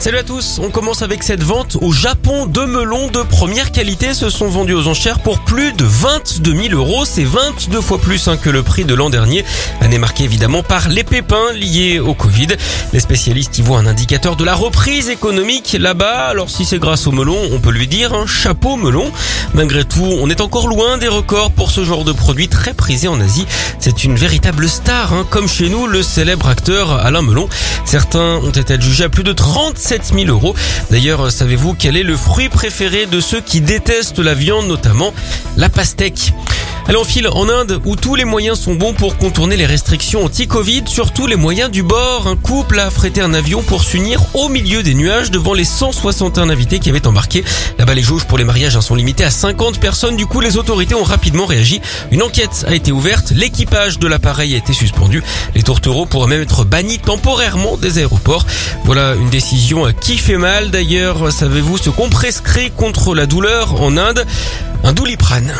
Salut à tous, on commence avec cette vente au Japon. Deux melons de première qualité se sont vendus aux enchères pour plus de 22 000 euros. C'est 22 fois plus hein, que le prix de l'an dernier. Année marquée évidemment par les pépins liés au Covid. Les spécialistes y voient un indicateur de la reprise économique là-bas. Alors si c'est grâce au melon, on peut lui dire un chapeau melon. Malgré tout, on est encore loin des records pour ce genre de produit très prisé en Asie. C'est une véritable star, hein, comme chez nous le célèbre acteur Alain Melon. Certains ont été adjugés à plus de 37 000 euros. D'ailleurs, savez-vous quel est le fruit préféré de ceux qui détestent la viande, notamment la pastèque? Elle enfile en Inde où tous les moyens sont bons pour contourner les restrictions anti-Covid, surtout les moyens du bord. Un couple a affrété un avion pour s'unir au milieu des nuages devant les 161 invités qui avaient embarqué. Là-bas, les jauges pour les mariages sont limitées à 50 personnes. Du coup, les autorités ont rapidement réagi. Une enquête a été ouverte. L'équipage de l'appareil a été suspendu. Les tourtereaux pourraient même être bannis temporairement des aéroports. Voilà une décision qui fait mal. D'ailleurs, savez-vous ce qu'on prescrit contre la douleur en Inde? Un douliprane.